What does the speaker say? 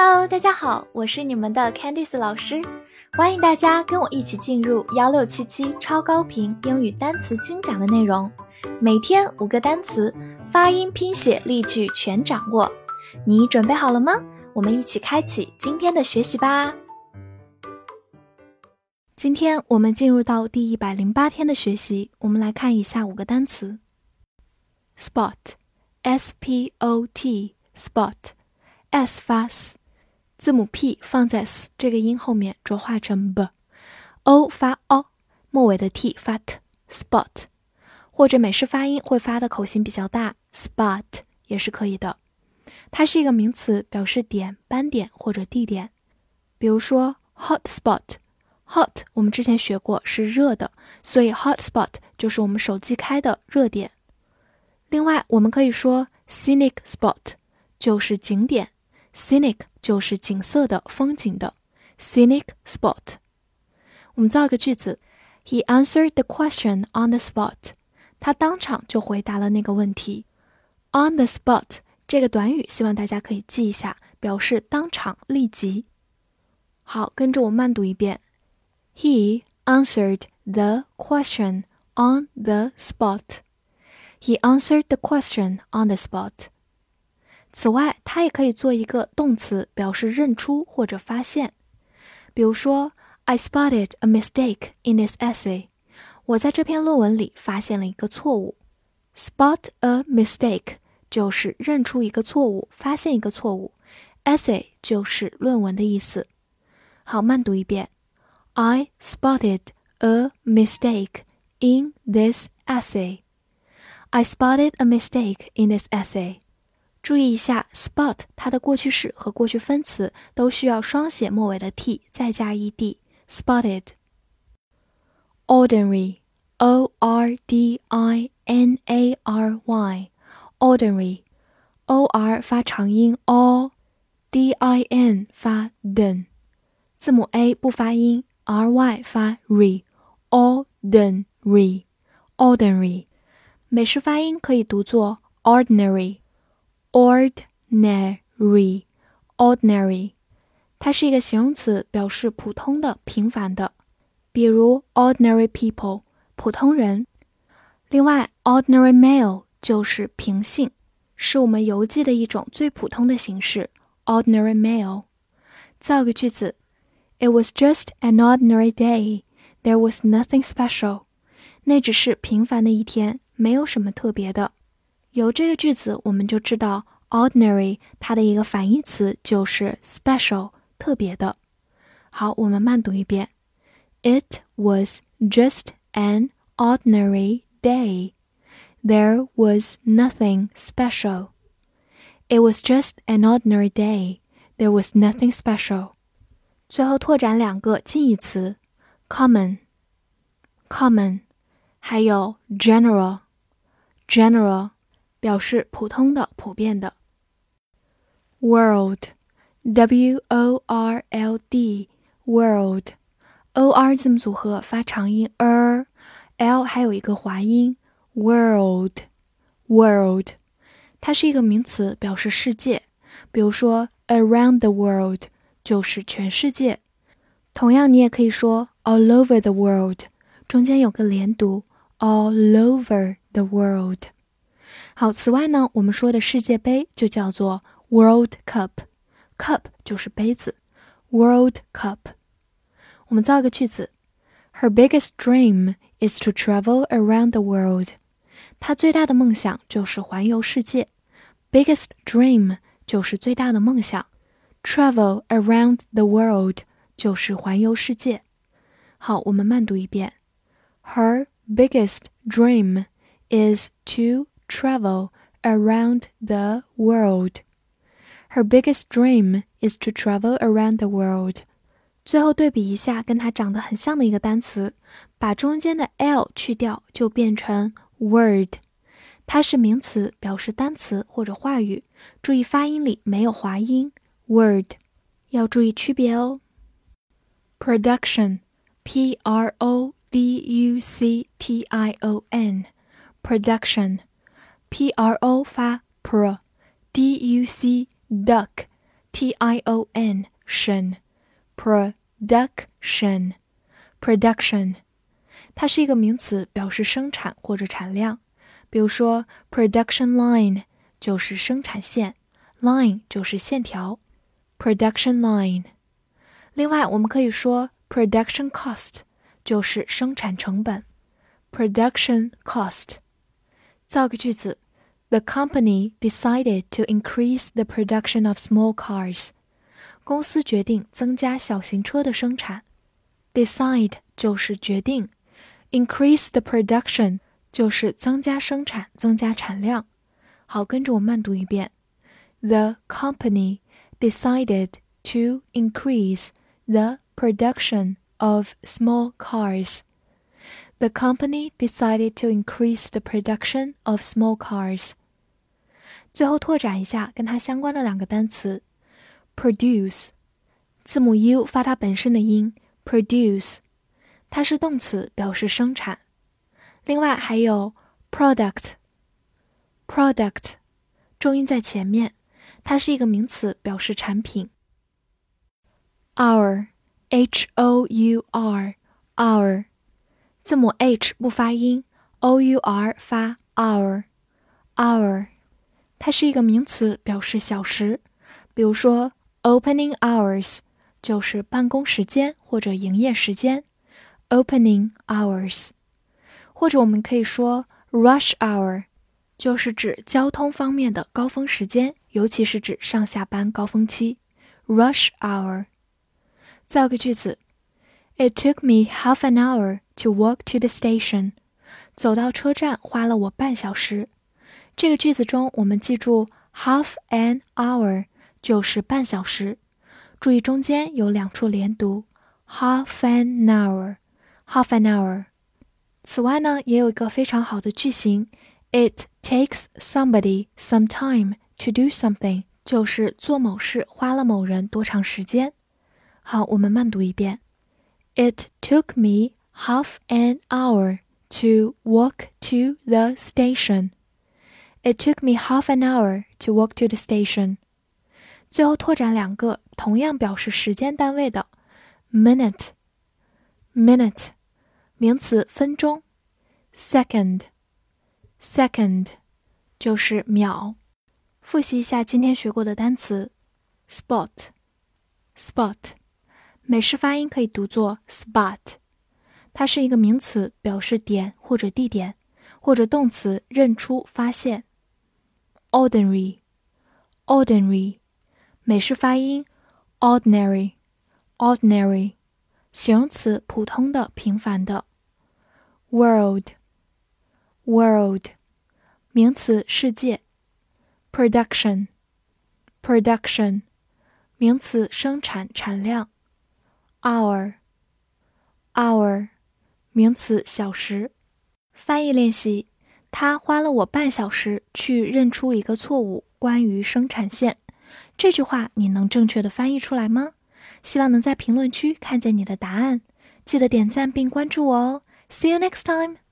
Hello，大家好，我是你们的 Candice 老师，欢迎大家跟我一起进入幺六七七超高频英语单词精讲的内容，每天五个单词，发音、拼写、例句全掌握，你准备好了吗？我们一起开启今天的学习吧。今天我们进入到第一百零八天的学习，我们来看一下五个单词：spot，s p o t，spot。s 发 s，字母 p 放在 s 这个音后面浊化成 b；o 发 o，末尾的 t 发 t，spot。或者美式发音会发的口型比较大，spot 也是可以的。它是一个名词，表示点、斑点或者地点。比如说 hot spot，hot 我们之前学过是热的，所以 hot spot 就是我们手机开的热点。另外，我们可以说 scenic spot 就是景点。Scenic 就是景色的、风景的，scenic spot。我们造一个句子：He answered the question on the spot。他当场就回答了那个问题。On the spot 这个短语，希望大家可以记一下，表示当场、立即。好，跟着我慢读一遍：He answered the question on the spot。He answered the question on the spot。 此外，它也可以做一个动词，表示认出或者发现。比如说，I spotted a mistake in this essay。我在这篇论文里发现了一个错误。Spot a mistake 就是认出一个错误，发现一个错误。Essay 就是论文的意思。好，慢读一遍。I spotted a mistake in this essay. I spotted a mistake in this essay. 注意一下，spot 它的过去式和过去分词都需要双写末尾的 t 再加 ed。spotted。ordinary，o r d i n a r y，ordinary，o r 发长音 o，d i n 发 den，字母 a 不发音，r y 发 re，ordinary，ordinary，美式发音可以读作 ordinary。Ordinary ordinary，它是一个形容词，表示普通的、平凡的。比如 ordinary people，普通人。另外，ordinary mail 就是平信，是我们邮寄的一种最普通的形式。ordinary mail。造个句子：It was just an ordinary day. There was nothing special. 那只是平凡的一天，没有什么特别的。由这个句子，我们就知道 ordinary 它的一个反义词就是 special 特别的。好，我们慢读一遍：It was just an ordinary day. There was nothing special. It was just an ordinary day. There was nothing special. 最后拓展两个近义词：common，common，还有 general，general。 表示普通的、普遍的。world，w o r l d，world，o r 字母组合发长音 er，l 还有一个滑音 world，world，它是一个名词，表示世界。比如说 around the world 就是全世界。同样，你也可以说 all over the world，中间有个连读 all over the world。 好，此外呢，我们说的世界杯就叫做 World Cup，Cup 就是杯子，World Cup。我们造一个句子：Her biggest dream is to travel around the world。她最大的梦想就是环游世界。Biggest dream 就是最大的梦想，Travel around the world 就是环游世界。好，我们慢读一遍：Her biggest dream is to travel around the world. Her biggest dream is to travel around the world. 最后对比一下跟它长得很像的一个单词，把中间的 l 去掉，就变成 word。它是名词，表示单词或者话语。注意发音里没有滑音，word 要注意区别哦。Production，p r o d u c t i o n，production。 P R O 发 pro，D U C duck，T t i o n tion，production production，它是一个名词，表示生产或者产量。比如说，production line 就是生产线，line 就是线条，production line。另外，我们可以说 production cost 就是生产成本，production cost。 造个句子：The company decided to increase the production of small cars。公司决定增加小型车的生产。Decide 就是决定，increase the production 就是增加生产、增加产量。好，跟着我慢读一遍：The company decided to increase the production of small cars. The company decided to increase the production of small cars. 最后拓展一下跟它相关的两个单词：produce，字母 u 发它本身的音，produce，它是动词，表示生产。另外还有 product，product，重音在前面，它是一个名词，表示产品。our，h o u r，our， 字母 h 不发音，o u r 发 our，our，它是一个名词，表示小时。比如说 opening hours 就是办公时间或者营业时间，opening hours。或者我们可以说 rush hour，就是指交通方面的高峰时间，尤其是指上下班高峰期。rush hour。造个句子：It took me half an hour to walk to the station。走到车站花了我半小时。这个句子中，我们记住 half an hour 就是半小时。注意中间有两处连读，half an hour，half an hour。此外呢，也有一个非常好的句型，It takes somebody some time to do something，就是做某事花了某人多长时间。好，我们慢读一遍 ，It took me half an hour to walk to the station. It took me half an hour to walk to the station. 最后拓展两个同样表示时间单位的，minute，minute。名词分钟，second，second 就是秒。复习一下今天学过的单词，spot，spot， 美式发音可以读作 spot，它是一个名词，表示点或者地点，或者动词认出、发现。ordinary，ordinary，美式发音 ordinary，ordinary，形容词普通的、平凡的。world，world，名词，世界。production，production，名词，生产、产量。hour，hour，名词，小时。翻译练习：他花了我半小时去认出一个错误，关于生产线。这句话你能正确的翻译出来吗？希望能在评论区看见你的答案。记得点赞并关注我哦。See you next time.